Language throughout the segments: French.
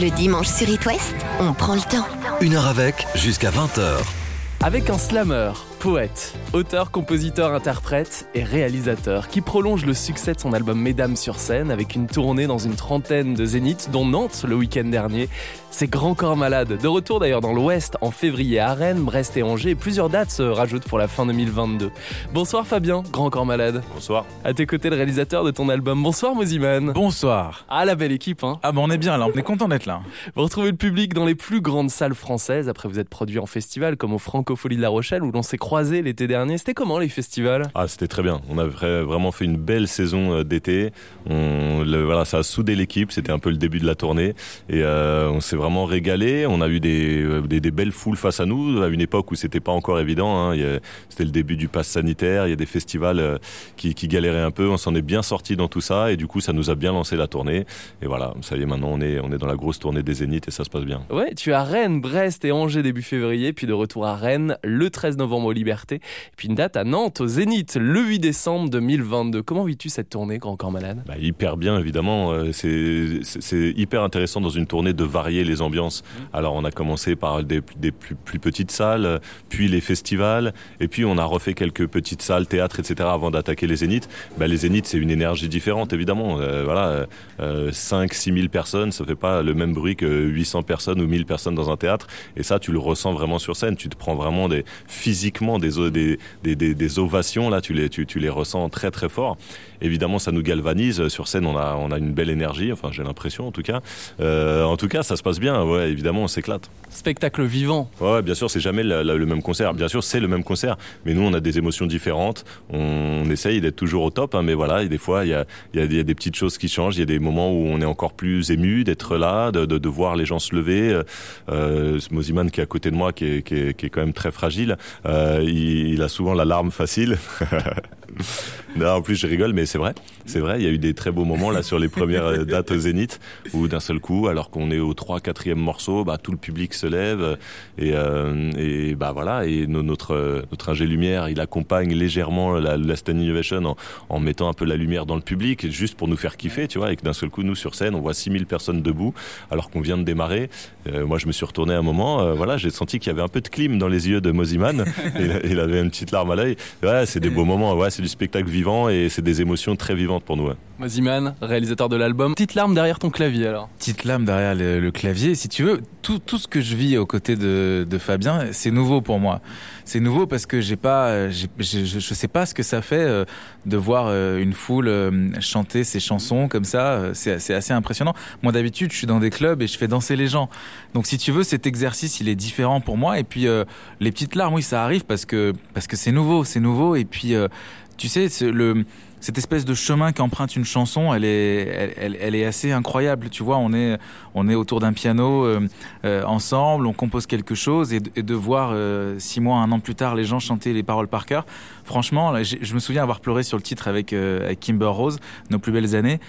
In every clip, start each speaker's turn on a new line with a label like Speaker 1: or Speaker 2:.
Speaker 1: Le dimanche sur It West, on prend le temps.
Speaker 2: Une heure avec, jusqu'à 20h.
Speaker 3: Avec un slammer, poète, auteur, compositeur, interprète et réalisateur qui prolonge le succès de son album Mesdames sur scène avec une tournée dans une trentaine de zéniths, dont Nantes le week-end dernier. C'est Grand Corps Malade. De retour d'ailleurs dans l'Ouest en février à Rennes, Brest et Angers. Plusieurs dates se rajoutent pour la fin 2022. Bonsoir Fabien, Grand Corps Malade.
Speaker 4: Bonsoir.
Speaker 3: À tes côtés, le réalisateur de ton album. Bonsoir Moziman.
Speaker 5: Bonsoir.
Speaker 3: Ah, la belle équipe, hein.
Speaker 5: Ah, bon, on est bien là, on est content d'être là.
Speaker 3: Vous retrouvez le public dans les plus grandes salles françaises. Après, vous êtes produit en festival comme au Francofolie de La Rochelle où l'on s'est croisé l'été dernier. C'était comment les festivals?
Speaker 4: Ah, c'était très bien. On a vraiment fait une belle saison euh, d'été. On, voilà, ça a soudé l'équipe. C'était un peu le début de la tournée et euh, on s'est vraiment régalé. On a eu euh, des, des, belles foules face à nous à une époque où c'était pas encore évident. Hein. C'était le début du pass sanitaire. Il y a des festivals qui, qui galéraient un peu. On s'en est bien sorti dans tout ça et du coup ça nous a bien lancé la tournée. Et voilà, ça y est, maintenant on est on est dans la grosse tournée des Zéniths et ça se passe bien.
Speaker 3: Ouais, tu as Rennes, Brest et Angers début février, puis de retour à Rennes le 13 novembre aux Libertés, puis une date à Nantes au Zénith le 8 décembre 2022. Comment vis-tu cette tournée, Grand Corps Malade?
Speaker 4: Bah, Hyper bien évidemment. Euh, c'est hyper intéressant dans une tournée de varier les ambiances. Mmh. Alors on a commencé par des, plus, petites salles, puis les festivals, et puis on a refait quelques petites salles, théâtres, etc. avant d'attaquer les zéniths. Ben, les zéniths, c'est une énergie différente, évidemment. Euh, voilà, euh, 5 6 000 personnes, ça fait pas le même bruit que 800 personnes ou 1000 personnes dans un théâtre. Et ça, tu le ressens vraiment sur scène. Tu te prends vraiment des, physiquement des, des, des, ovations, là, tu les, tu les ressens très très fort. Évidemment, ça nous galvanise. Sur scène, on a, on a une belle énergie, enfin j'ai l'impression en tout cas. Euh, en tout cas, ça se passe bien, ouais, évidemment, on s'éclate.
Speaker 3: Spectacle vivant.
Speaker 4: Ouais, bien sûr, c'est jamais le même concert. Bien sûr, c'est le même concert, mais nous, on a des émotions différentes. On, essaye d'être toujours au top, hein, mais voilà, et des fois, il y a, y, a, y a, des petites choses qui changent. Il y a des moments où on est encore plus ému d'être là, de, de, de, voir les gens se lever. Euh, Moziman qui est à côté de moi, qui est, qui est, qui est quand même très fragile, euh, il, il a souvent la larme facile. en plus, je rigole, mais c'est vrai. C'est vrai, il y a eu des très beaux moments là sur les premières euh, dates au Zénith où d'un seul coup, alors qu'on est au 3 4 morceau, bah, tout le public se lève et, euh, bah voilà, et notre ingé lumière, il accompagne légèrement la, la Innovation en, mettant un peu la lumière dans le public, juste pour nous faire kiffer, tu vois, et que d'un seul coup, nous sur scène, on voit 6000 personnes debout alors qu'on vient de démarrer. Euh, moi, je me suis retourné un moment, voilà, j'ai senti qu'il y avait un peu de clim dans les yeux de Moziman. il, il, avait une petite larme à l'œil. Ouais, c'est des beaux moments. Ouais, c'est du spectacle vivant et c'est des émotions très vivantes pour nous.
Speaker 3: Moziman, réalisateur de l'album. Petite larme derrière ton clavier alors.
Speaker 5: Petite larme derrière le, clavier. Si tu veux, tout, tout ce que je vis aux côtés de, de Fabien, c'est nouveau pour moi. C'est nouveau parce que j'ai pas, je, je sais pas ce que ça fait euh, de voir euh, une foule euh, chanter ses chansons comme ça. C'est assez impressionnant. Moi d'habitude, je suis dans des clubs et je fais danser les gens. Donc si tu veux, cet exercice, il est différent pour moi. Et puis les petites larmes, oui, ça arrive parce que parce que c'est nouveau, c'est nouveau. Et puis tu sais, le cette espèce de chemin qu'emprunte une chanson, elle est, elle, elle, est assez incroyable. Tu vois, on est, on est autour d'un piano euh, euh, ensemble, on compose quelque chose, et, et de voir euh, six mois, un an plus tard, les gens chanter les paroles par cœur. Franchement, là, je me souviens avoir pleuré sur le titre avec, euh, avec Kimber Rose, Nos plus belles années.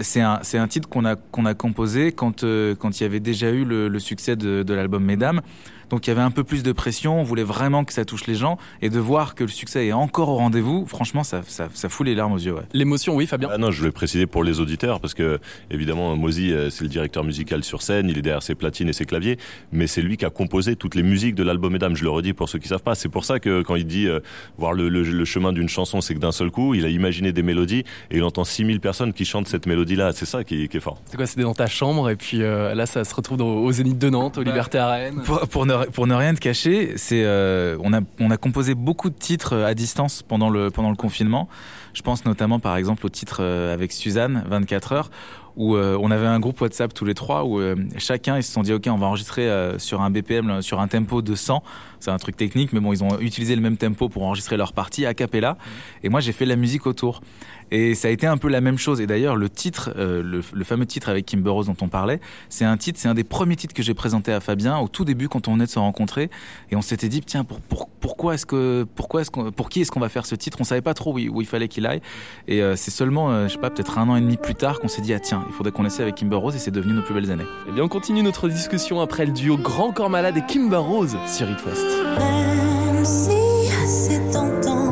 Speaker 5: C'est un, un titre qu'on a, qu'on a composé quand, euh, quand il y avait déjà eu le, le succès de, de l'album Mesdames. Donc il y avait un peu plus de pression, on voulait vraiment que ça touche les gens et de voir que le succès est encore au rendez-vous, franchement ça, ça, ça fout les larmes aux yeux. Ouais.
Speaker 3: L'émotion, oui Fabien
Speaker 4: ah Non, je voulais préciser pour les auditeurs parce que évidemment Mozi c'est le directeur musical sur scène, il est derrière ses platines et ses claviers, mais c'est lui qui a composé toutes les musiques de l'album Mesdames, je le redis pour ceux qui savent pas. C'est pour ça que quand il dit euh, voir le, le, le chemin d'une chanson, c'est que d'un seul coup il a imaginé des mélodies et il entend 6000 personnes qui chantent cette mélodie-là, c'est ça qui, qui, est fort.
Speaker 3: C'est quoi C'était dans ta chambre et puis euh, là ça se retrouve dans, au Zénith de Nantes, au Liberté Arène
Speaker 5: pour, pour, ne, pour ne rien te cacher c'est euh, on a on a composé beaucoup de titres à distance pendant le pendant le confinement. Je pense notamment par exemple au titre euh, avec Suzanne 24 heures où euh, on avait un groupe WhatsApp tous les trois où euh, chacun ils se sont dit ok on va enregistrer euh, sur un BPM sur un tempo de 100 c'est un truc technique mais bon ils ont utilisé le même tempo pour enregistrer leur partie a cappella. Et moi j'ai fait la musique autour. Et ça a été un peu la même chose. Et d'ailleurs le titre euh, le, fameux titre avec Kimber Rose dont on parlait c'est un titre c'est un des premiers titres que j'ai présenté à Fabien au tout début quand on venait de se rencontrer. Et on s'était dit tiens pour, pour, pourquoi est-ce que pourquoi est-ce qu'on pour qui est-ce qu'on va faire ce titre? On savait pas trop où, il fallait qu'il aille. Et euh, c'est seulement euh, je sais pas peut-être un an et demi plus tard qu'on s'est dit ah tiens il faudrait qu'on essaie avec Kimber Rose et c'est devenu nos plus belles années.
Speaker 3: Eh bien, on continue notre discussion après le duo Grand Corps Malade et Kimber Rose sur It West.
Speaker 6: Même si c'est tentant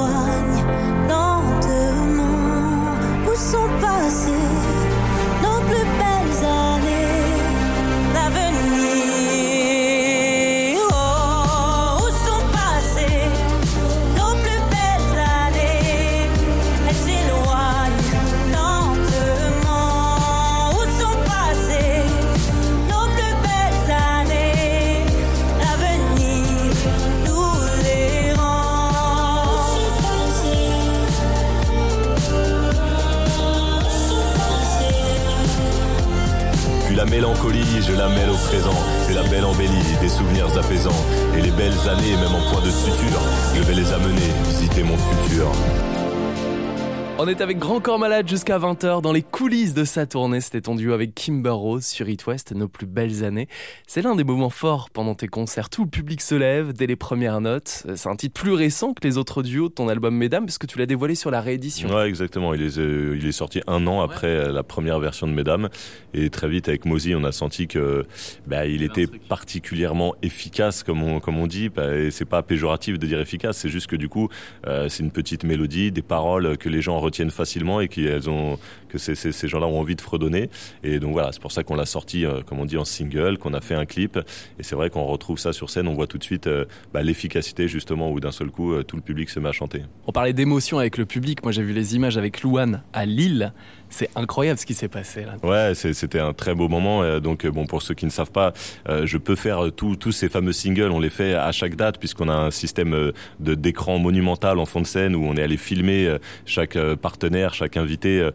Speaker 4: mélancolie, je la mêle au présent. C'est la belle embellie, des souvenirs apaisants. Et les belles années, même en point de suture, je vais les amener visiter mon futur.
Speaker 3: On est avec Grand Corps Malade jusqu'à 20h dans les coulisses de sa tournée. C'était ton duo avec Kimber Rose sur It West, nos plus belles années. C'est l'un des moments forts pendant tes concerts. Tout le public se lève dès les premières notes. C'est un titre plus récent que les autres duos de ton album Mesdames, parce que tu l'as dévoilé sur la réédition.
Speaker 4: Ouais, exactement. Il est, euh, il est sorti un an après euh, la première version de Mesdames. Et très vite, avec Mozy, on a senti que bah, il était particulièrement efficace, comme on, comme on dit. Bah, et c'est pas péjoratif de dire efficace, c'est juste que du coup, euh, c'est une petite mélodie, des paroles que les gens retiennent facilement et qu'elles ont, que ces, ces, ces gens-là ont envie de fredonner. Et donc voilà, c'est pour ça qu'on l'a sorti, euh, comme on dit, en single, qu'on a fait un clip. Et c'est vrai qu'on retrouve ça sur scène, on voit tout de suite euh, bah, l'efficacité justement où d'un seul coup, euh, tout le public se met à chanter.
Speaker 3: On parlait d'émotion avec le public. Moi, j'ai vu les images avec Louane à Lille. C'est incroyable ce qui s'est passé là.
Speaker 4: Ouais, c'était un très beau moment. Donc bon, pour ceux qui ne savent pas, je peux faire tous ces fameux singles. On les fait à chaque date puisqu'on a un système de d'écran monumental en fond de scène où on est allé filmer chaque partenaire, chaque invité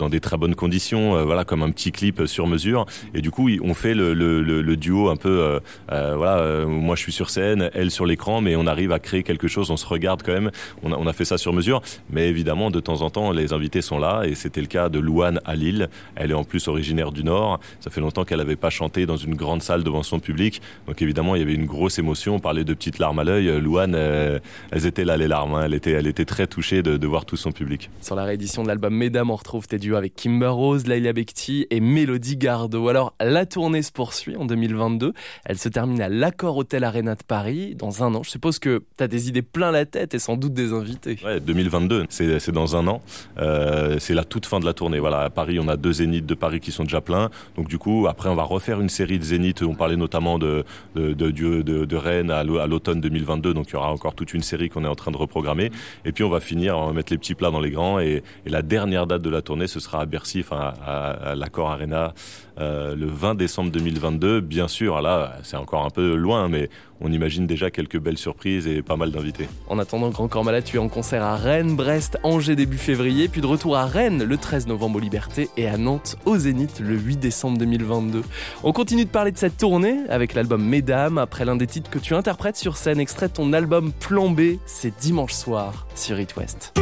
Speaker 4: dans des très bonnes conditions. euh, Voilà, comme un petit clip sur mesure. Et du coup, on fait le, le, duo un peu. euh, euh, voilà, moi je suis sur scène, elle sur l'écran, mais on arrive à créer quelque chose. On se regarde quand même. On a, on a fait ça sur mesure, mais évidemment, de temps en temps, les invités sont là et c'était le cas de Louane à Lille. Elle est en plus originaire du Nord. Ça fait longtemps qu'elle n'avait pas chanté dans une grande salle devant son public. Donc évidemment, il y avait une grosse émotion. On parlait de petites larmes à l'œil. Louane, elles étaient là, les larmes. hein. Elle, était, elle était très touchée de, voir tout son public.
Speaker 3: Sur la réédition de l'album Mesdames, on retrouve tes avec Kimber Rose, Laila Bekti et Mélodie Gardot. Alors, la tournée se poursuit en 2022. Elle se termine à l'Accord Hôtel Arena de Paris dans un an. Je suppose que tu as des idées plein la tête et sans doute des invités.
Speaker 4: Ouais, 2022, c'est dans un an. Euh, c'est la toute fin de la tournée.
Speaker 7: Voilà, à Paris, on a deux zéniths de Paris qui sont déjà pleins. Donc du coup, après, on va refaire une série de zéniths. On parlait notamment de de de, Rennes à l'automne 2022. Donc il y aura encore toute une série qu'on est en train de reprogrammer. Et puis on va finir, on va mettre les petits plats dans les grands. Et, et la dernière date de la tournée, ce sera à Bercy, à, Arena, euh, le 20 décembre 2022. Bien sûr, là, c'est encore un peu loin, mais on imagine déjà quelques belles surprises et pas mal d'invités.
Speaker 3: En attendant, Grand Corps Malade, tu es en concert à Rennes, Brest, Angers début février, puis de retour à Rennes le 13 novembre aux Libertés et à Nantes au Zénith le 8 décembre 2022. On continue de parler de cette tournée avec l'album Mesdames, après l'un des titres que tu interprètes sur scène, extrait ton album Plan B, c'est dimanche soir sur It West.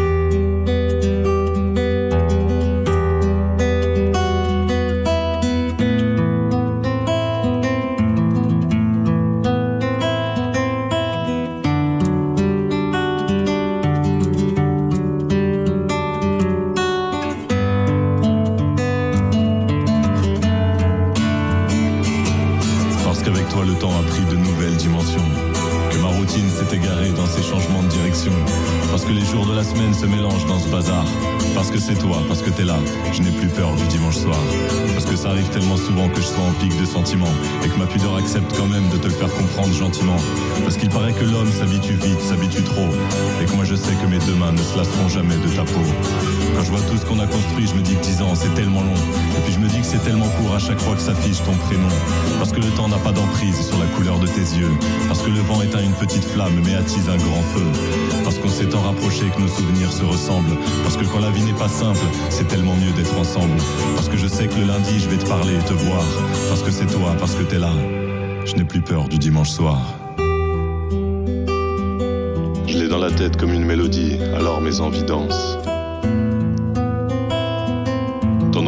Speaker 4: Et que ma pudeur accepte quand même de te faire comprendre gentiment. Parce qu'il paraît que l'homme s'habitue vite, s'habitue trop. Et que moi je sais que mes deux mains ne se lasseront jamais de ta peau. Je vois tout ce qu'on a construit, je me dis que 10 ans c'est tellement long. Et puis je me dis que c'est tellement court à chaque fois que s'affiche ton prénom. Parce que le temps n'a pas d'emprise sur la couleur de tes yeux. Parce que le vent éteint une petite flamme mais attise un grand feu. Parce qu'on s'est tant rapproché que nos souvenirs se ressemblent. Parce que quand la vie n'est pas simple, c'est tellement mieux d'être ensemble. Parce que je sais que le lundi, je vais te parler et te voir. Parce que c'est toi, parce que t'es là. Je n'ai plus peur du dimanche soir.
Speaker 8: Je l'ai dans la tête comme une mélodie, alors mes envies dansent.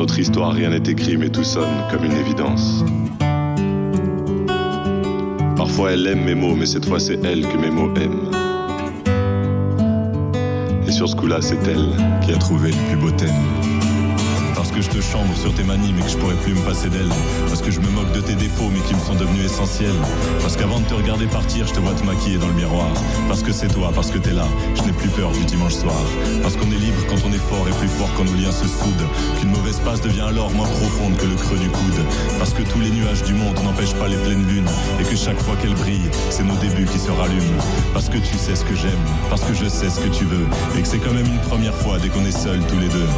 Speaker 8: Notre histoire, rien n'est écrit, mais tout sonne comme une évidence. Parfois elle aime mes mots, mais cette fois c'est elle que mes mots aiment. Et sur ce coup-là, c'est elle qui a trouvé le plus beau thème
Speaker 4: que je te chambre sur tes manies mais que je pourrais plus me passer d'elle Parce que je me moque de tes défauts mais qui me sont devenus essentiels. Parce qu'avant de te regarder partir je te vois te maquiller dans le miroir. Parce que c'est toi, parce que t'es là, je n'ai plus peur du dimanche soir. Parce qu'on est libre quand on est fort et plus fort quand nos liens se soudent. Qu'une mauvaise passe devient alors moins profonde que le creux du coude. Parce que tous les nuages du monde n'empêchent pas les pleines lunes. Et que chaque fois qu'elles brillent, c'est nos débuts qui se rallument. Parce que tu sais ce que j'aime, parce que je sais ce que tu veux. Et que c'est quand même une première fois dès qu'on est seuls tous les deux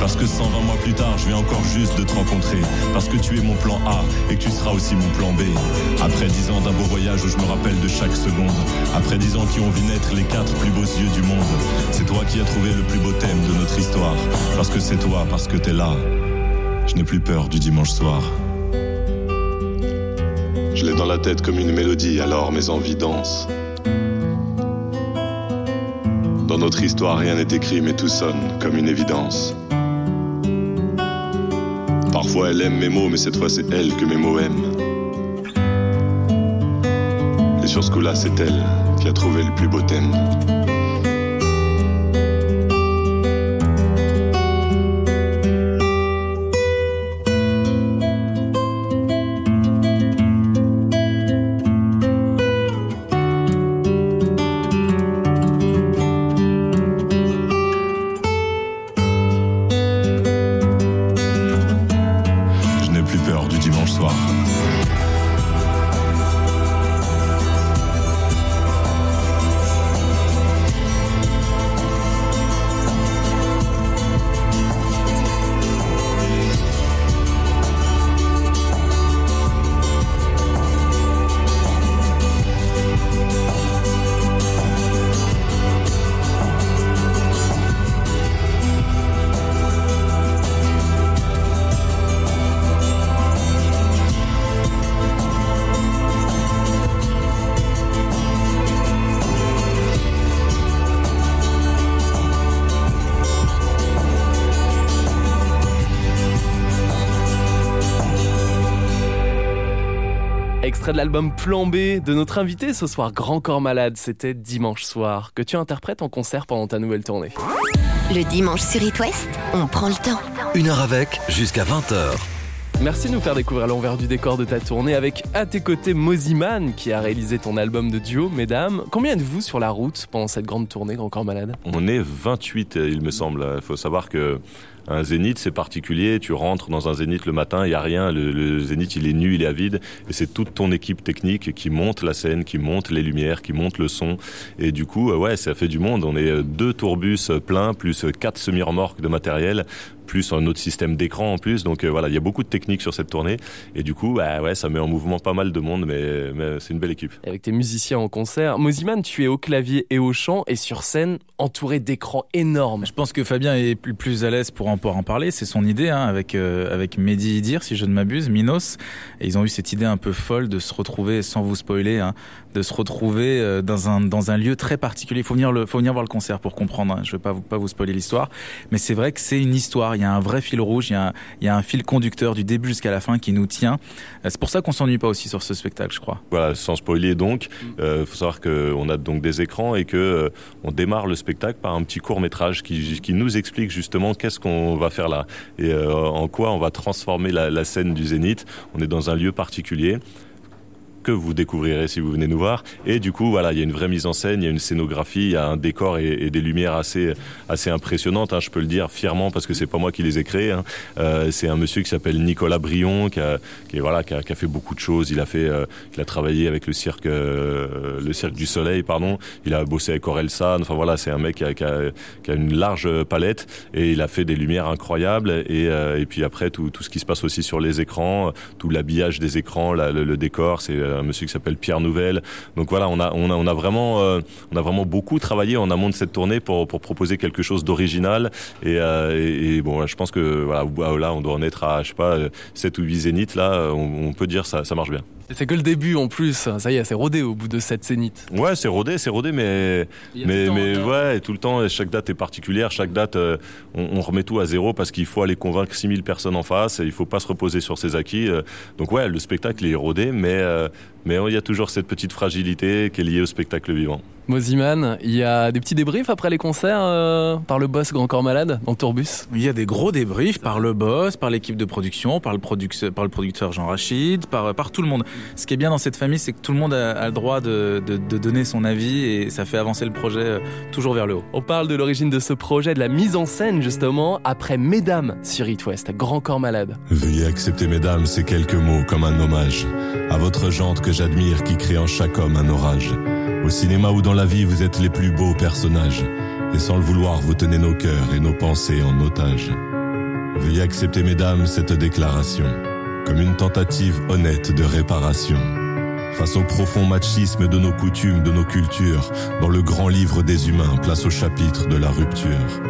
Speaker 4: parce que 120 mois plus tard, je viens encore juste de te rencontrer. Parce que tu es mon plan A et que tu seras aussi mon plan B. Après dix ans d'un beau voyage où je me rappelle de chaque seconde. Après dix ans qui ont vu naître les quatre plus beaux yeux du monde. C'est toi qui as trouvé le plus beau thème de notre histoire. Parce que c'est toi, parce que t'es là. Je n'ai plus peur du dimanche soir.
Speaker 8: Je l'ai dans la tête comme une mélodie, alors mes envies dansent. Dans notre histoire, rien n'est écrit, mais tout sonne comme une évidence. Parfois elle aime mes mots, mais cette fois c'est elle que mes mots aiment. Et sur ce coup-là, c'est elle qui a trouvé le plus beau thème.
Speaker 3: De l'album Plan B de notre invité ce soir, Grand Corps Malade. C'était dimanche soir, que tu interprètes en concert pendant ta nouvelle tournée.
Speaker 1: Le dimanche sur It West, on prend le temps.
Speaker 9: Une heure avec, jusqu'à 20h.
Speaker 3: Merci de nous faire découvrir l'envers du décor de ta tournée avec à tes côtés Moziman qui a réalisé ton album de duo, mesdames. Combien êtes-vous sur la route pendant cette grande tournée Grand Corps Malade?
Speaker 7: On est 28, il me semble. Il faut savoir que
Speaker 4: Un zénith, c'est particulier. Tu rentres dans un zénith le matin, il y a rien. Le, zénith, il est nu, il est avide. Et c'est toute ton équipe technique qui monte la scène, qui monte les lumières, qui monte le son. Et du coup, euh, ouais, ça fait du monde. On est euh, deux tourbus pleins, plus quatre semi-remorques de matériel plus un autre système d'écran en plus. Donc euh, voilà, il y a beaucoup de techniques sur cette tournée. Et du coup, bah, ouais, ça met en mouvement pas mal de monde, mais, mais c'est une belle équipe.
Speaker 3: avec tes musiciens en concert, Moziman, tu es au clavier et au chant et sur scène entouré d'écrans énormes.
Speaker 5: Je pense que Fabien est plus, plus à l'aise pour en, pour en parler. C'est son idée hein, avec, euh, avec Mehdi Idir, si je ne m'abuse, Minos. Et ils ont eu cette idée un peu folle de se retrouver, sans vous spoiler, hein, de se retrouver euh, dans un, dans un lieu très particulier. Il faut venir, le, faut venir voir le concert pour comprendre. Hein. Je ne vais pas vous, pas vous spoiler l'histoire. Mais c'est vrai que c'est une histoire il y a un vrai fil rouge, il y a un, il y a un fil conducteur du début jusqu'à la fin qui nous tient. Euh, c'est pour ça qu'on s'ennuie pas aussi sur ce spectacle, je crois.
Speaker 4: Voilà, sans spoiler donc, il euh, faut savoir qu'on a donc des écrans et que euh, on démarre le spectacle par un petit court métrage qui, qui nous explique justement qu'est-ce qu'on va faire là et euh, en quoi on va transformer la, la scène du Zénith. On est dans un lieu particulier que vous découvrirez si vous venez nous voir. Et du coup, voilà, il y a une vraie mise en scène, il y a une scénographie, il y a un décor et, des lumières assez assez impressionnantes. Hein, je peux le dire fièrement parce que c'est pas moi qui les ai créées. Hein. Euh, c'est un monsieur qui s'appelle Nicolas Brion, qui a, qui voilà, qui a, qui a, fait beaucoup de choses. Il a fait, euh, il a travaillé avec le cirque, euh, le cirque du Soleil, pardon. Il a bossé avec Orelsan. Enfin voilà, c'est un mec qui a, qui, a, qui a, une large palette et il a fait des lumières incroyables. Et, euh, et puis après tout, tout ce qui se passe aussi sur les écrans, tout l'habillage des écrans, le, le, décor, c'est un monsieur qui s'appelle Pierre Nouvelle. Donc voilà, on a, on a, on a vraiment, euh, on a vraiment beaucoup travaillé en amont de cette tournée pour, pour proposer quelque chose d'original. Et, euh, et, et, bon, je pense que voilà, là, on doit en être à, je sais pas, 7 ou 8 zéniths. Là, on, on peut dire ça, ça marche bien.
Speaker 3: C'est que le début en plus, ça y est, c'est rodé au bout de cette zénith.
Speaker 4: Ouais, c'est rodé, c'est rodé, mais mais mais ouais, tout le temps, chaque date est particulière, chaque date, euh, on, on, remet tout à zéro parce qu'il faut aller convaincre 6000 personnes en face, et il faut pas se reposer sur ses acquis. Euh, donc ouais, le spectacle est rodé, mais euh, mais il y a toujours cette petite fragilité qui est liée au spectacle vivant.
Speaker 3: Moziman, il y a des petits débriefs après les concerts euh, par le boss Grand Corps Malade dans Tourbus
Speaker 5: Il y a des gros débriefs par le boss, par l'équipe de production, par le, produc par le producteur Jean Rachid, par, par tout le monde. Ce qui est bien dans cette famille, c'est que tout le monde a, a le droit de, de, de, donner son avis et ça fait avancer le projet euh, toujours vers le haut.
Speaker 3: On parle de l'origine de ce projet, de la mise en scène justement, après Mesdames sur It West, Grand Corps Malade.
Speaker 10: Veuillez accepter Mesdames ces quelques mots comme un hommage à votre jante que j'admire qui crée en chaque homme un orage. Au cinéma ou dans la vie, vous êtes les plus beaux personnages. Et sans le vouloir, vous tenez nos cœurs et nos pensées en otage. Veuillez accepter, mesdames, cette déclaration comme une tentative honnête de réparation. Face au profond machisme de nos coutumes, de nos cultures, dans le grand livre des humains, place au chapitre de la rupture.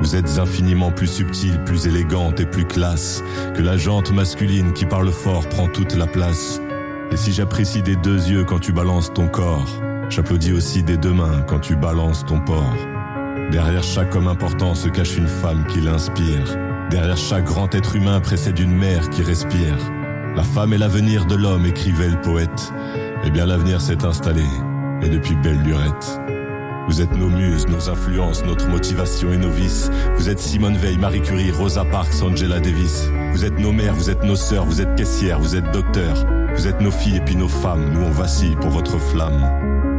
Speaker 10: Vous êtes infiniment plus subtile, plus élégante et plus classe que la jante masculine qui parle fort prend toute la place. Et si j'apprécie des deux yeux quand tu balances ton corps, J'applaudis aussi des deux mains quand tu balances ton port. Derrière chaque homme important se cache une femme qui l'inspire. Derrière chaque grand être humain précède une mère qui respire. La femme est l'avenir de l'homme, écrivait le poète. Eh bien l'avenir s'est installé, et depuis belle lurette. Vous êtes nos muses, nos influences, notre motivation et nos vices. Vous êtes Simone Veil, Marie Curie, Rosa Parks, Angela Davis. Vous êtes nos mères, vous êtes nos sœurs, vous êtes caissières, vous êtes docteurs. Vous êtes nos filles et puis nos femmes, nous on vacille pour votre flamme.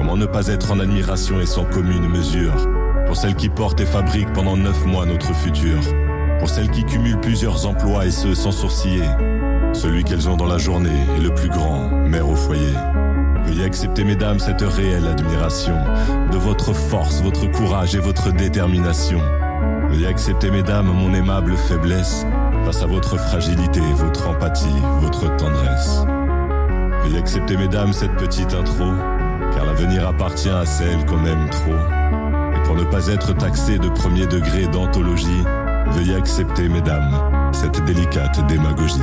Speaker 10: Comment ne pas être en admiration et sans commune mesure Pour celles qui portent et fabriquent pendant neuf mois notre futur. Pour celles qui cumulent plusieurs emplois et ce sans sourciller. Celui qu'elles ont dans la journée est le plus grand, mère au foyer. Veuillez accepter, mesdames, cette réelle admiration de votre force, votre courage et votre détermination. Veuillez accepter, mesdames, mon aimable faiblesse face à votre fragilité, votre empathie, votre tendresse. Veuillez accepter, mesdames, cette petite intro car l'avenir appartient à celle qu'on aime trop. Et pour ne pas être taxé de premier degré d'anthologie, veuillez accepter, mesdames, cette délicate démagogie.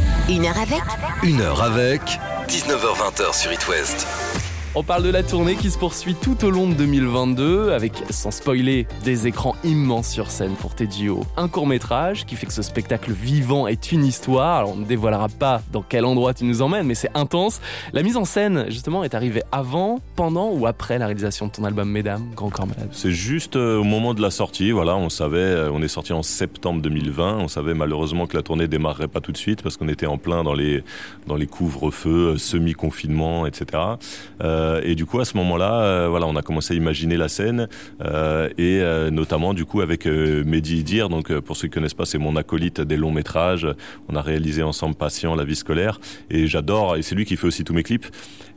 Speaker 1: Une heure avec
Speaker 2: Une heure avec 19h20 sur It West.
Speaker 3: On parle de la tournée qui se poursuit tout au long de 2022 avec, sans spoiler, des écrans immenses sur scène pour tes duos. Un court métrage qui fait que ce spectacle vivant est une histoire. On ne dévoilera pas dans quel endroit tu nous emmènes, mais c'est intense. La mise en scène, justement, est arrivée avant, pendant ou après la réalisation de ton album Mesdames, Grand Corps Malade?
Speaker 4: C'est juste euh, au moment de la sortie, voilà, on savait, euh, on est sorti en septembre 2020, on savait malheureusement que la tournée démarrerait pas tout de suite parce qu'on était en plein dans les couvre-feux, euh, semi-confinement, etc. et du coup, à ce moment-là, euh, voilà, on a commencé à imaginer la scène euh, et euh, notamment du coup avec euh, Mehdi Dir. Donc, euh, pour ceux qui connaissent pas, c'est mon acolyte des longs métrages. On a réalisé ensemble Patient, La vie scolaire, et j'adore. Et c'est lui qui fait aussi tous mes clips.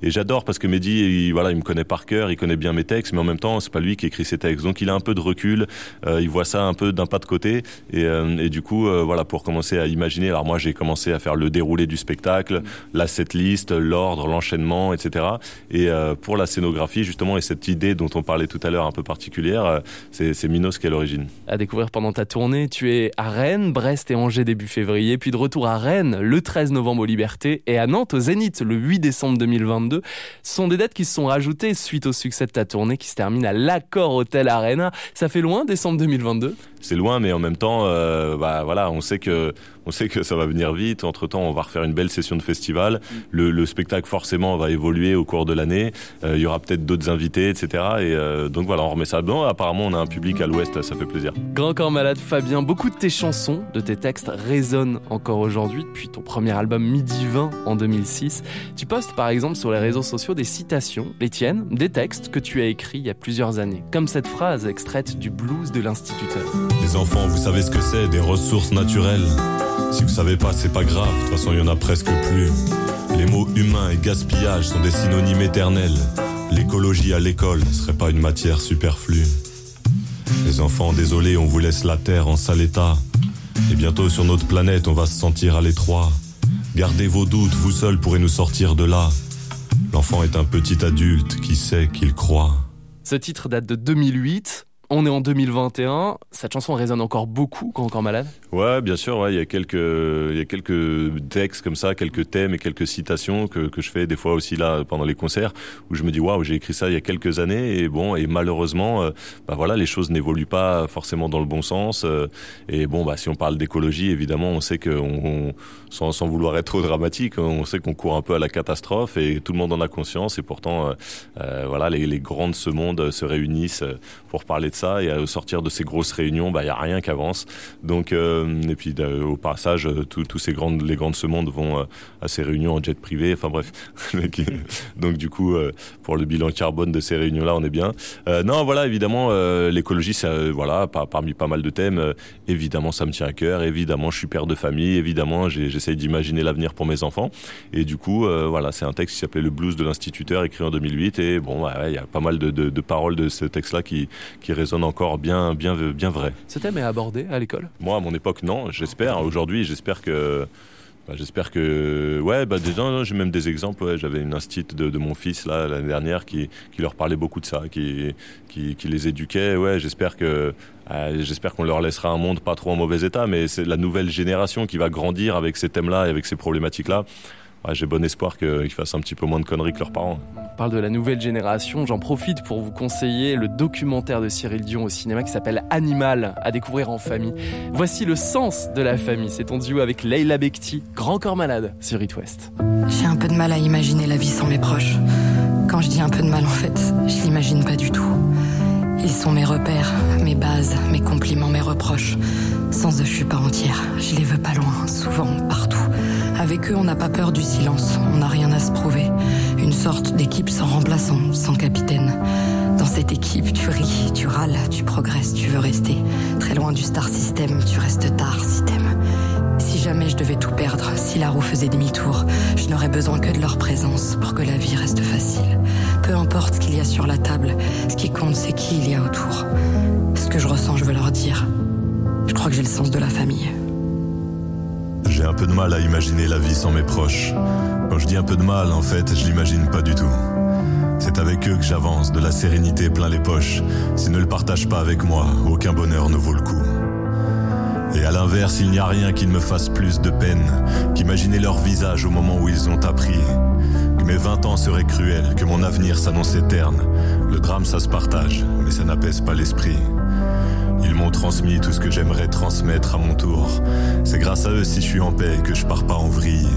Speaker 4: Et j'adore parce que Mehdi, il, voilà, il me connaît par cœur, il connaît bien mes textes, mais en même temps, c'est pas lui qui écrit ses textes. Donc, il a un peu de recul. euh, il voit ça un peu d'un pas de côté. Et, euh, et du coup, euh, voilà, pour commencer à imaginer. Alors moi, j'ai commencé à faire le déroulé du spectacle, la setlist, l'ordre, l'enchaînement, etc. Et euh, pour la scénographie, justement, et cette idée dont on parlait tout à l'heure un peu particulière, euh, c'est Minos qui est l'origine.
Speaker 3: à découvrir pendant ta tournée. Tu es à Rennes, Brest et Angers début février, puis de retour à Rennes le 13 novembre aux Libertés et à Nantes au Zénith le 8 décembre 2022. Ce sont des dates qui se sont rajoutées suite au succès de ta tournée qui se termine à l'Accord Hotel Arena. Ça fait loin, décembre 2022
Speaker 4: c'est loin, mais en même temps, euh, bah voilà, on sait que on sait que ça va venir vite. Entre temps, on va refaire une belle session de festival. Le, le spectacle forcément va évoluer au cours de l'année. Euh, il y aura peut-être d'autres invités, etc. Et euh, donc voilà, on remet ça dedans. Apparemment, on a un public à l'Ouest, ça fait plaisir.
Speaker 3: Grand Corps Malade, Fabien, beaucoup de tes chansons, de tes textes résonnent encore aujourd'hui depuis ton premier album Midi 20 en 2006. Tu postes par exemple sur les réseaux sociaux des citations, les tiennes, des textes que tu as écrits il y a plusieurs années, comme cette phrase extraite du blues de l'instituteur.
Speaker 10: Les enfants, vous savez ce que c'est, des ressources naturelles. Si vous savez pas, c'est pas grave, de toute façon, il y en a presque plus. Les mots humain et gaspillage sont des synonymes éternels. L'écologie à l'école ne serait pas une matière superflue. Les enfants, désolé, on vous laisse la terre en sale état. Et bientôt sur notre planète, on va se sentir à l'étroit. Gardez vos doutes, vous seuls pourrez nous sortir de là. L'enfant est un petit adulte qui sait qu'il croit.
Speaker 3: Ce titre date de 2008. On est en 2021. Cette chanson résonne encore beaucoup, Grand Corps Malade?
Speaker 4: Ouais, bien sûr. Il y a quelques, il y a quelques textes comme ça, quelques thèmes et quelques citations que, que je fais des fois aussi là pendant les concerts où je me dis waouh, j'ai écrit ça il y a quelques années et bon et malheureusement, euh, bah voilà, les choses n'évoluent pas forcément dans le bon sens. euh, et bon, bah si on parle d'écologie, évidemment, on sait que sans, sans vouloir être trop dramatique, on sait qu'on court un peu à la catastrophe et tout le monde en a conscience et pourtant, euh, euh, voilà, les, les grands de ce monde se réunissent pour parler de ça et au sortir de ces grosses réunions, bah il y a rien qui avance. Donc euh, et puis au passage, euh, tous ces grandes les grands de ce monde vont euh, à ces réunions en jet privé. Enfin bref, Donc, du coup pour le bilan carbone de ces réunions-là, on est bien. Euh, non, voilà, évidemment euh, l'écologie, euh, voilà par- parmi pas mal de thèmes. évidemment, ça me tient à cœur. Évidemment, je suis père de famille. Évidemment, j'essaye d'imaginer l'avenir pour mes enfants. Et du coup, voilà, c'est un texte qui s'appelait Le blues de l'instituteur, écrit en 2008. Et bon, ouais, ouais, il y a pas mal de, de- de paroles de ce texte-là qui, qui résonnent encore bien, bien, bien vrai.
Speaker 3: Ce thème est abordé à l'école?
Speaker 4: Moi, à mon époque, non. J'espère. Aujourd'hui, j'espère que. bah, j'espère que. Ouais, bah, déjà, j'ai même des exemples. Ouais. J'avais une instite de, de mon fils, là, l'année dernière, qui, qui leur parlait beaucoup de ça, qui, qui, qui les éduquait. Ouais, j'espère que. euh, j'espère qu'on leur laissera un monde pas trop en mauvais état, mais c'est la nouvelle génération qui va grandir avec ces thèmes-là et avec ces problématiques-là. Ouais, j'ai bon espoir qu'ils fassent un petit peu moins de conneries que leurs parents.
Speaker 3: On parle de la nouvelle génération. J'en profite pour vous conseiller le documentaire de Cyril Dion au cinéma qui s'appelle Animal à découvrir en famille. Voici le sens de la famille. C'est ton duo avec Leila Bekti, Grand Corps Malade sur It West.
Speaker 11: J'ai un peu de mal à imaginer la vie sans mes proches. Quand je dis un peu de mal, en fait, je l'imagine pas du tout. Ils sont mes repères, mes bases, mes compliments, mes reproches. Sans eux, je suis pas entière. Je les veux pas loin, souvent, partout. Avec eux, on n'a pas peur du silence. On n'a rien à se prouver. Une sorte d'équipe sans remplaçant, sans capitaine. Dans cette équipe, tu ris, tu râles, tu progresses, tu veux rester. Très loin du star system, tu restes tard si t'aimes. Si jamais je devais tout perdre, si la roue faisait demi-tour, je n'aurais besoin que de leur présence pour que la vie reste facile. Peu importe ce qu'il y a sur la table, ce qui compte c'est qui il y a autour. Ce que je ressens, je veux leur dire. Je crois que j'ai le sens de la famille.
Speaker 10: J'ai un peu de mal à imaginer la vie sans mes proches. Quand je dis un peu de mal, en fait, je l'imagine pas du tout. C'est avec eux que j'avance, de la sérénité plein les poches. S'ils ne le partagent pas avec moi, aucun bonheur ne vaut le coup. Et à l'inverse, il n'y a rien qui ne me fasse plus de peine qu'imaginer leur visage au moment où ils ont appris que mes 20 ans seraient cruels, que mon avenir s'annonçait terne. Le drame, ça se partage, mais ça n'apaise pas l'esprit. Ils m'ont transmis tout ce que j'aimerais transmettre à mon tour. C'est grâce à eux si je suis en paix que je pars pas en vrille.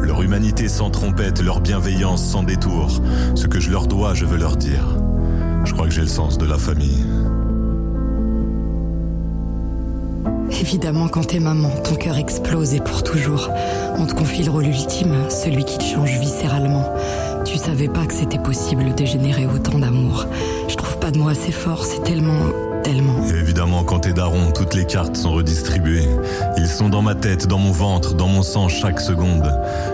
Speaker 10: Leur humanité sans trompette, leur bienveillance sans détour. Ce que je leur dois, je veux leur dire. Je crois que j'ai le sens de la famille.
Speaker 11: Évidemment, quand t'es maman, ton cœur explose et pour toujours. On te confie le rôle ultime, celui qui te change viscéralement. Tu savais pas que c'était possible de générer autant d'amour. Je trouve pas de mots assez forts, c'est tellement tellement.
Speaker 10: Et évidemment, quand t'es daron, toutes les cartes sont redistribuées. Ils sont dans ma tête, dans mon ventre, dans mon sang chaque seconde.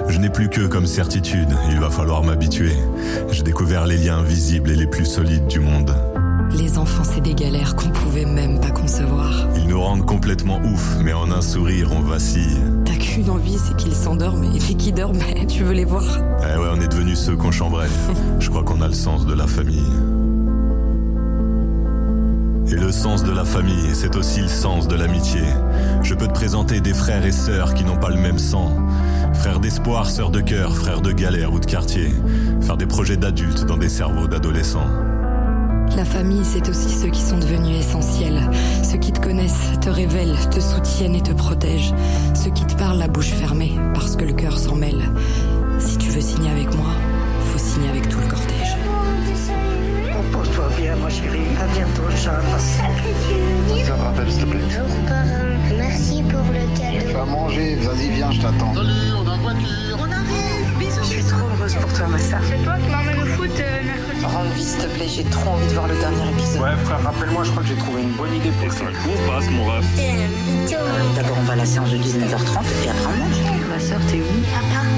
Speaker 10: Je n'ai plus que comme certitude, il va falloir m'habituer. J'ai découvert les liens invisibles et les plus solides du monde.
Speaker 11: Les enfants, c'est des galères qu'on pouvait même pas concevoir.
Speaker 10: Ils nous rendent complètement ouf, mais en un sourire, on vacille.
Speaker 11: T'as qu'une envie, c'est qu'ils s'endorment, et qu'ils dorment, tu veux les voir?
Speaker 10: Eh ouais, on est devenus ceux qu'on chambrait. Je crois qu'on a le sens de la famille. Le sens de la famille, c'est aussi le sens de l'amitié. Je peux te présenter des frères et sœurs qui n'ont pas le même sang. Frères d'espoir, sœurs de cœur, frères de galère ou de quartier. Faire des projets d'adultes dans des cerveaux d'adolescents.
Speaker 11: La famille, c'est aussi ceux qui sont devenus essentiels. Ceux qui te connaissent, te révèlent, te soutiennent et te protègent. Ceux qui te parlent la bouche fermée, parce que le cœur s'en mêle. Si tu veux signer avec moi, faut signer avec tout le cortège.
Speaker 12: Ma chérie. À bientôt, Charles.
Speaker 13: Je te rappelle, s'il te plaît.
Speaker 14: Bonjour, parrain. Merci pour le cadeau.
Speaker 13: Tu vas manger, vas-y, viens, je t'attends.
Speaker 12: Salut, on a voiture.
Speaker 14: On arrive. Bisous.
Speaker 12: Je suis trop heureuse pour toi, ma sœur.
Speaker 15: C'est toi qui m'emmène au foot euh, mercredi.
Speaker 16: Rends-le s'il te plaît, j'ai trop envie de voir le dernier épisode.
Speaker 13: Ouais, frère, rappelle-moi, je crois que j'ai trouvé une bonne idée pour ça.
Speaker 10: On passe, mon ref.
Speaker 16: D'abord, on va à la séance de 19h30 et après on mange.
Speaker 15: Ma sœur, t'es où?
Speaker 14: Papa,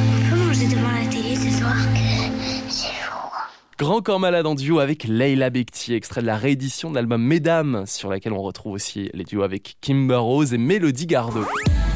Speaker 3: Grand corps malade en duo avec Leila Bekti, extrait de la réédition de l'album Mesdames, sur laquelle on retrouve aussi les duos avec Kimber Rose et Mélodie Gardot.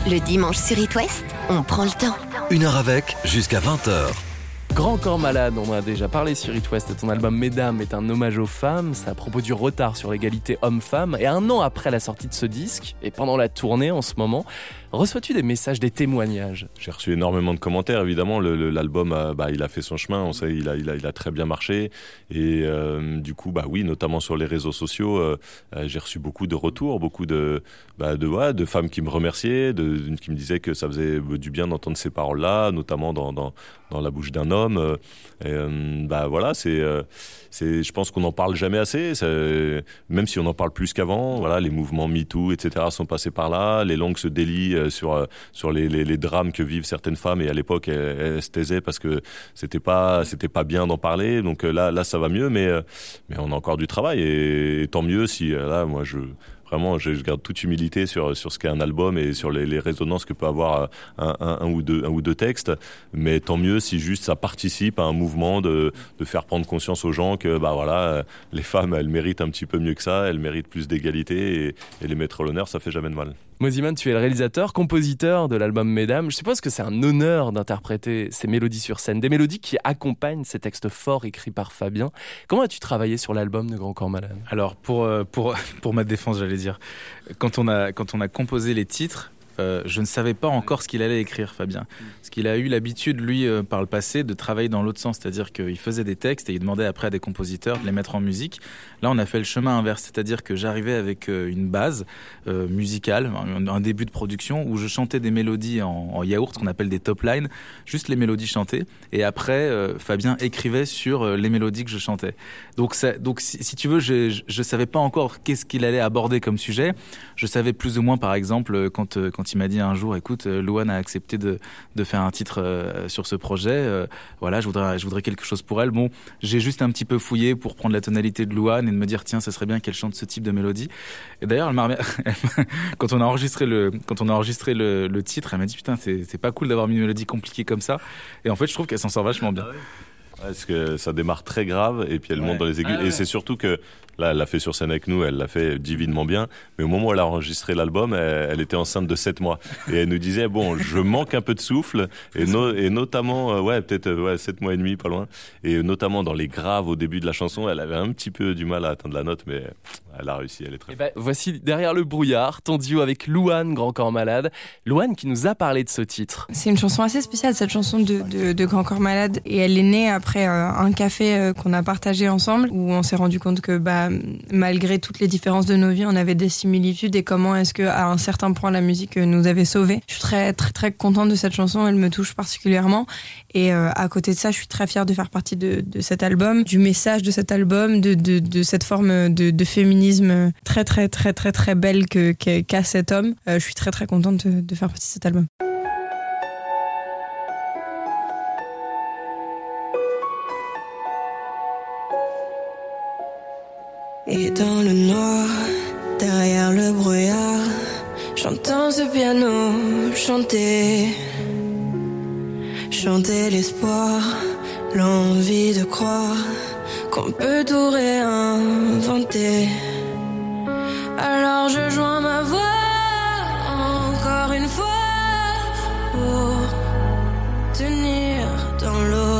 Speaker 1: Le dimanche sur It West, on prend le temps.
Speaker 2: Une heure avec, jusqu'à 20h.
Speaker 3: Grand corps malade, on en a déjà parlé sur It West. Ton album Mesdames est un hommage aux femmes. C'est à propos du retard sur l'égalité homme-femme. Et un an après la sortie de ce disque, et pendant la tournée en ce moment, reçois-tu des messages, des témoignages?
Speaker 4: J'ai reçu énormément de commentaires, évidemment. L'album, bah, il a fait son chemin. On sait, il a, il a, il a très bien marché. Et euh, du coup, bah oui, notamment sur les réseaux sociaux, euh, euh, j'ai reçu beaucoup de retours, beaucoup de, bah, de, ouais, de femmes qui me remerciaient, de- qui me disaient que ça faisait du bien d'entendre ces paroles-là, notamment dans, dans, dans la bouche d'un homme. Euh, Et, euh, bah voilà, c'est, euh, c'est, je pense qu'on n'en parle jamais assez. Même si on en parle plus qu'avant, voilà, les mouvements MeToo, etc. sont passés par là. Les langues se délient sur sur les, drames que vivent certaines femmes. Et à l'époque, elles, se taisaient parce que c'était pas c'était pas bien d'en parler. Donc là là ça va mieux, mais mais on a encore du travail. Et, tant mieux si là moi je Vraiment, je, garde toute humilité sur sur ce qu'est un album et sur les, résonances que peut avoir un, un, ou deux un ou deux textes. Mais tant mieux si juste ça participe à un mouvement de de faire prendre conscience aux gens que bah voilà, euh, les femmes elles méritent un petit peu mieux que ça, elles méritent plus d'égalité et, et les mettre à l'honneur, ça fait jamais de mal.
Speaker 3: Moziman, tu es le réalisateur, compositeur de l'album Mesdames. Je suppose que c'est un honneur d'interpréter ces mélodies sur scène, des mélodies qui accompagnent ces textes forts écrits par Fabien. Comment as-tu travaillé sur l'album de Grand Corps Malade?
Speaker 5: Alors pour euh, pour pour ma défense, j'allais dire, quand on a quand on a composé les titres, euh, je ne savais pas encore ce qu'il allait écrire, Fabien. Parce qu'il a eu l'habitude, lui, euh, par le passé, de travailler dans l'autre sens, c'est-à-dire qu'il faisait des textes et il demandait après à des compositeurs de les mettre en musique. Là, on a fait le chemin inverse, c'est-à-dire que j'arrivais avec euh, une base euh, musicale, un, un début de production où je chantais des mélodies en, en yaourt, qu'on appelle des top lines, juste les mélodies chantées. Et après, Fabien écrivait sur les mélodies que je chantais. Donc, ça, donc si, si tu veux, je, je savais pas encore qu'est-ce qu'il allait aborder comme sujet. Je savais plus ou moins, par exemple, quand quand il m'a dit un jour, écoute, euh, Louane a accepté de de faire un titre euh, sur ce projet. euh, voilà, je voudrais je voudrais quelque chose pour elle. Bon, j'ai juste un petit peu fouillé pour prendre la tonalité de Louane et de me dire tiens, ça serait bien qu'elle chante ce type de mélodie. Et d'ailleurs, elle m'a remer- quand on a enregistré le quand on a enregistré le, le titre, elle m'a dit putain, c'est c'est pas cool d'avoir mis une mélodie compliquée comme ça. Et en fait, je trouve qu'elle s'en sort vachement bien.
Speaker 4: Parce que ça démarre très grave et puis elle
Speaker 5: Ouais.
Speaker 4: monte dans les aigus.
Speaker 5: Ah ouais.
Speaker 4: Et c'est surtout que là, elle l'a fait sur scène avec nous, elle l'a fait divinement bien. Mais au moment où elle a enregistré l'album, elle, elle était enceinte de 7 mois. Et elle nous disait, bon, je manque un peu de souffle. Et, no- et notamment, euh, ouais, peut-être euh, ouais, 7 mois et demi, pas loin. Et notamment dans les graves au début de la chanson, elle avait un petit peu du mal à atteindre la note, mais
Speaker 17: elle a réussi, elle est très
Speaker 3: ben, Voici Derrière le brouillard, ton duo avec Louane, Grand Corps Malade. Louane qui nous a parlé de ce titre.
Speaker 18: C'est une chanson assez spéciale, cette chanson de, de, de Grand Corps Malade. Et elle est née après euh, un café euh, qu'on a partagé ensemble, où on s'est rendu compte que bah, malgré toutes les différences de nos vies, on avait des similitudes et comment est-ce que à un certain point la musique nous avait sauvés. Je suis très très très contente de cette chanson, elle me touche particulièrement. Et euh, à côté de ça, je suis très fière de faire partie de, cet album, du message de cet album, de, de, cette forme de, féminisme très très très très très belle qu'a cet homme. Euh, je suis très très contente de faire partie de cet album.
Speaker 6: Et dans le noir, derrière le brouillard, j'entends ce piano chanter. Chanter l'espoir, l'envie de croire qu'on peut tout réinventer. Alors je joins ma voix encore une fois pour tenir dans l'orage.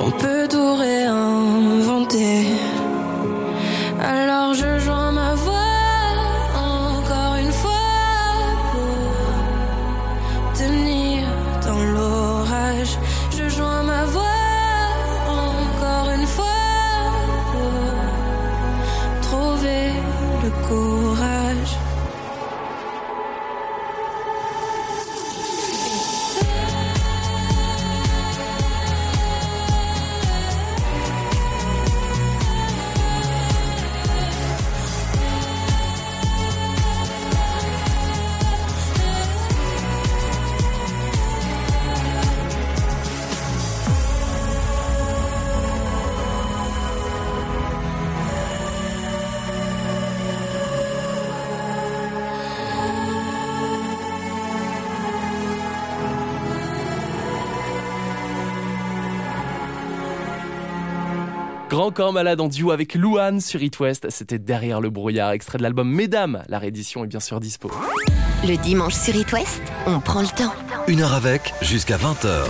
Speaker 6: qu'on peut tout réinventer.
Speaker 3: Grand Corps Malade en duo avec Louane sur It West. C'était Derrière le brouillard, extrait de l'album Mesdames. La réédition est bien sûr dispo.
Speaker 1: Le dimanche sur It West, on prend le temps.
Speaker 19: Une heure avec, jusqu'à 20h.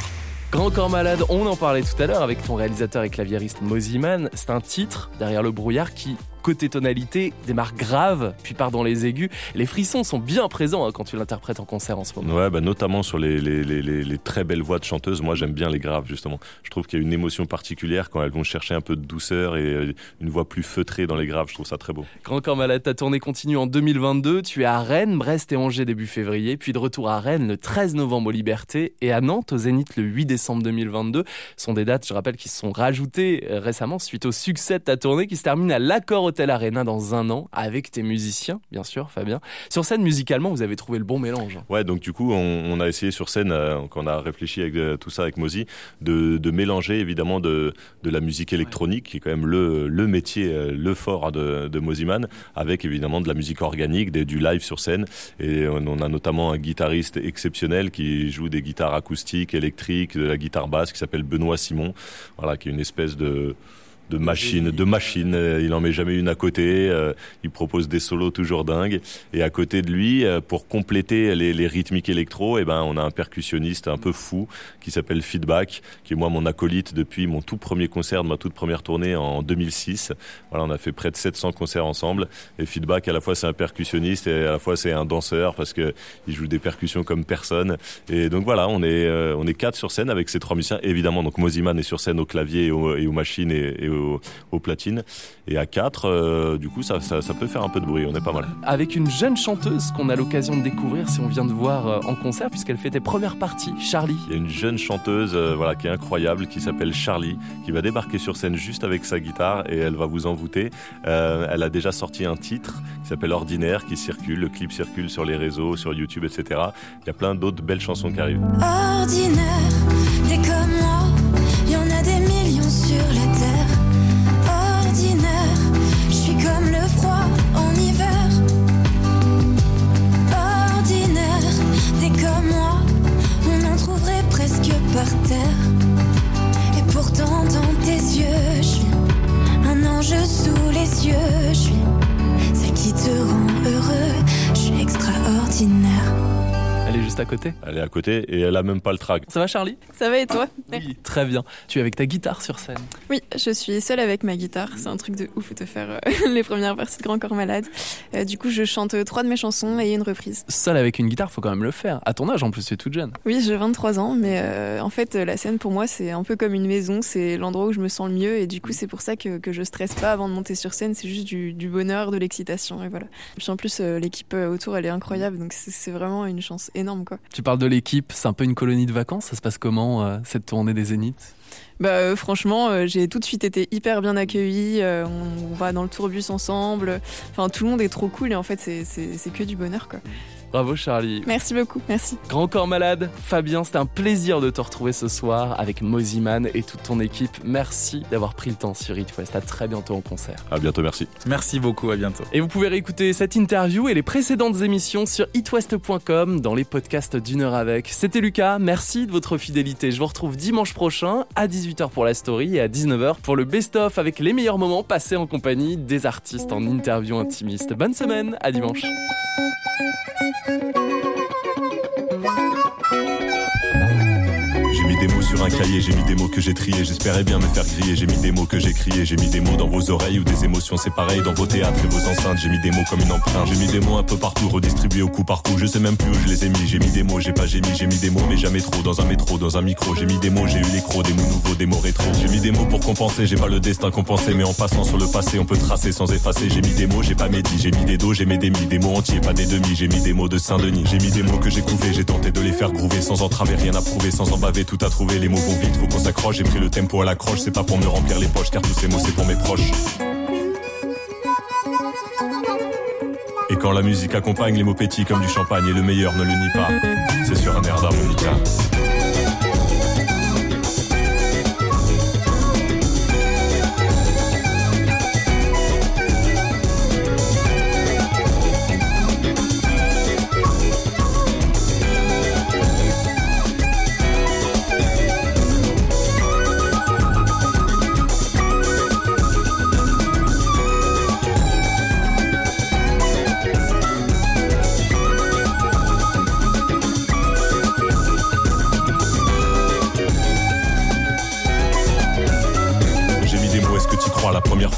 Speaker 3: Grand Corps Malade, on en parlait tout à l'heure avec ton réalisateur et claviériste Moziman. C'est un titre derrière le brouillard qui côté tonalité, démarre grave, puis part dans les aigus. Les frissons sont bien présents hein, quand tu l'interprètes en concert en ce moment.
Speaker 20: Ouais, bah, notamment sur les, les, les, les, très belles voix de chanteuses. Moi, j'aime bien les graves, justement. Je trouve qu'il y a une émotion particulière quand elles vont chercher un peu de douceur et euh, une voix plus feutrée dans les graves. Je trouve ça très beau.
Speaker 3: Grand Corps Malade, ta tournée continue en 2022. Tu es à Rennes, Brest et Angers début février, puis de retour à Rennes le 13 novembre aux Libertés et à Nantes au Zénith le 8 décembre 2022. Ce sont des dates, je rappelle, qui se sont rajoutées euh, récemment suite au succès de ta tournée qui se termine à l'Accord Hotel Arena dans un an avec tes musiciens, bien sûr, Fabien. Sur scène, musicalement, vous avez trouvé le bon mélange.
Speaker 20: Ouais, donc du coup, on, a essayé sur scène, euh, quand on a réfléchi avec euh, tout ça avec Mozi, de, mélanger évidemment de, la musique électronique, qui est quand même le, métier, euh, le fort de, de Moziman, avec évidemment de la musique organique, du live sur scène. Et on, a notamment un guitariste exceptionnel qui joue des guitares acoustiques, électriques, de la guitare basse, qui s'appelle Benoît Simon, voilà, qui est une espèce de de machines, de machines. Il en met jamais une à côté. Euh, il propose des solos toujours dingues. Et à côté de lui, euh, pour compléter les, rythmiques électro, et eh ben on a un percussionniste un peu fou qui s'appelle Feedback, qui est moi mon acolyte depuis mon tout premier concert de ma toute première tournée en 2006. Voilà, on a fait près de 700 concerts ensemble. Et Feedback, à la fois c'est un percussionniste et à la fois c'est un danseur parce que il joue des percussions comme personne. Et donc voilà, on est euh, on est quatre sur scène avec ces trois musiciens. Évidemment, donc Moziman est sur scène au clavier et, aux machines et, et au, platine. Et à 4, euh, du coup, ça, ça, peut faire un peu de bruit, on est pas mal.
Speaker 3: Avec une jeune chanteuse qu'on a l'occasion de découvrir si on vient de voir euh, en concert, puisqu'elle fait tes premières parties, Charlie.
Speaker 20: Il y a une jeune chanteuse euh, voilà, qui est incroyable, qui s'appelle Charlie, qui va débarquer sur scène juste avec sa guitare et elle va vous envoûter. elle a déjà sorti un titre qui s'appelle Ordinaire, qui circule, le clip circule sur les réseaux, sur YouTube, etc. Il y a plein d'autres belles chansons qui arrivent.
Speaker 6: Ordinaire,
Speaker 3: côté
Speaker 20: Elle est à côté et elle a même pas le track.
Speaker 3: Ça va Charlie?
Speaker 21: Ça va et toi?
Speaker 3: Oui, très bien. Tu es avec ta guitare sur scène
Speaker 21: Oui, je suis seule avec ma guitare. C'est un truc de ouf de faire euh, les premières parties de Grand Corps Malade. Euh, du coup, je chante trois de mes chansons et une reprise.
Speaker 3: Seule avec une guitare, faut quand même le faire. À ton âge en plus, tu es toute jeune.
Speaker 21: Oui, j'ai 23 ans, mais euh, en fait, la scène pour moi, c'est un peu comme une maison. C'est l'endroit où je me sens le mieux et du coup, c'est pour ça que, que je stresse pas avant de monter sur scène. C'est juste du, du, bonheur, de l'excitation et voilà. Puis en plus, l'équipe autour, elle est incroyable, donc c'est vraiment une chance énorme quoi.
Speaker 3: Tu parles de l'équipe, c'est un peu une colonie de vacances. Ça se passe comment euh, cette tournée des Zéniths?
Speaker 21: Bah, euh, franchement, euh, j'ai tout de suite été hyper bien accueillie. on, va dans le tourbus ensemble. Enfin, tout le monde est trop cool et en fait, c'est que du bonheur, quoi.
Speaker 3: Bravo Charlie.
Speaker 21: Merci beaucoup, merci.
Speaker 3: Grand corps malade, Fabien, c'était un plaisir de te retrouver ce soir avec Moziman et toute ton équipe. Merci d'avoir pris le temps sur It West. À très bientôt en concert.
Speaker 20: À bientôt, merci.
Speaker 5: Merci beaucoup, à bientôt.
Speaker 3: Et vous pouvez réécouter cette interview et les précédentes émissions sur itwest.com dans les podcasts d'une heure avec. C'était Lucas, merci de votre fidélité. Je vous retrouve dimanche prochain à 18h pour la story et à 19h pour le best-of avec les meilleurs moments passés en compagnie des artistes en interview intimiste. Bonne semaine, à dimanche.
Speaker 4: Des un cahier, j'ai mis des mots que j'ai triés, j'espérais bien me faire crier, j'ai mis des mots que j'ai criés, j'ai mis des mots dans vos oreilles ou des émotions c'est pareil dans vos théâtres et vos enceintes, j'ai mis des mots comme une empreinte, j'ai mis des mots un peu partout redistribués au coup par coup, je sais même plus où je les ai mis, j'ai mis des mots, j'ai pas j'ai mis, j'ai mis des mots mais jamais trop dans un métro, dans un micro, j'ai mis des mots, j'ai eu l'écro, des mots nouveaux, des mots rétro, j'ai mis des mots pour compenser, j'ai pas le destin compensé mais en passant sur le passé on peut tracer sans effacer, j'ai mis des mots, j'ai pas médit, j'ai mis des dos, j'ai mis des mi, des mots entiers, pas des demi, j'ai mis des mots de Saint-Denis, j'ai mis des mots que j'ai couvé, j'ai tenté de les faire groover sans entraver, rien à prouver, sans en baver, tout à trouver, les mots vont vite, faut qu'on s'accroche. J'ai pris le tempo à l'accroche, c'est pas pour me remplir les poches, car tous ces mots c'est pour mes proches. Et quand la musique accompagne les mots petits comme du champagne, et le meilleur ne le nie pas, c'est sur un air d'harmonica.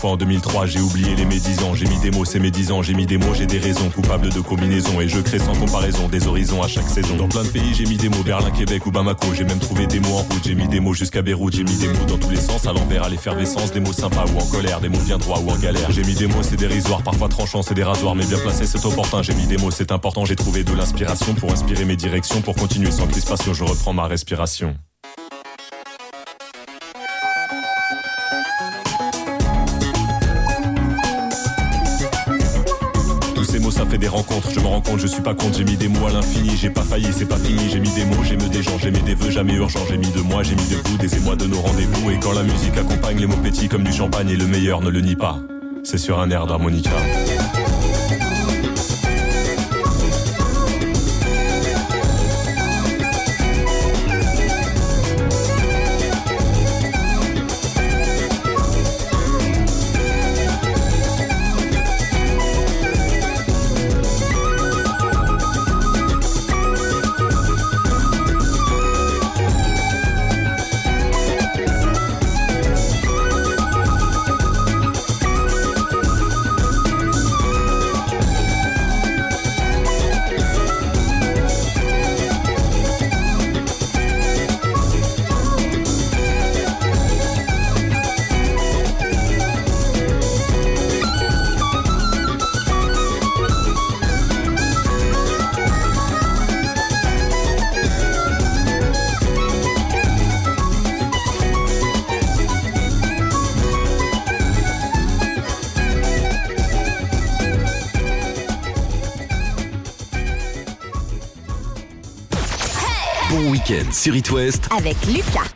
Speaker 4: En 2003 j'ai oublié les médisants. J'ai mis des mots c'est médisant J'ai mis des mots j'ai des raisons. Coupable de combinaison Et je crée sans comparaison Des horizons à chaque saison. Dans plein de pays j'ai mis des mots Berlin, Québec ou Bamako. J'ai même trouvé des mots en route J'ai mis des mots jusqu'à Beyrouth. J'ai mis des mots dans tous les sens À l'envers à l'effervescence. Des mots sympas ou en colère Des mots bien droits ou en galère. J'ai mis des mots c'est dérisoire Parfois tranchant c'est des Mais bien placé c'est opportun. J'ai mis des mots c'est important J'ai trouvé de l'inspiration Pour inspirer mes directions Pour continuer sans crispation. Je reprends ma respiration je me rends compte, je suis pas compte, j'ai mis des mots à l'infini, j'ai pas failli, c'est pas fini, j'ai mis des mots, j'ai mis des gens, j'ai mis des vœux, jamais urgent, j'ai mis de moi, j'ai mis de vous, des émois de nos rendez-vous, et quand la musique accompagne les mots petits comme du champagne, et le meilleur ne le nie pas, c'est sur un air d'harmonica.
Speaker 22: Sur It West
Speaker 1: Avec Lucas.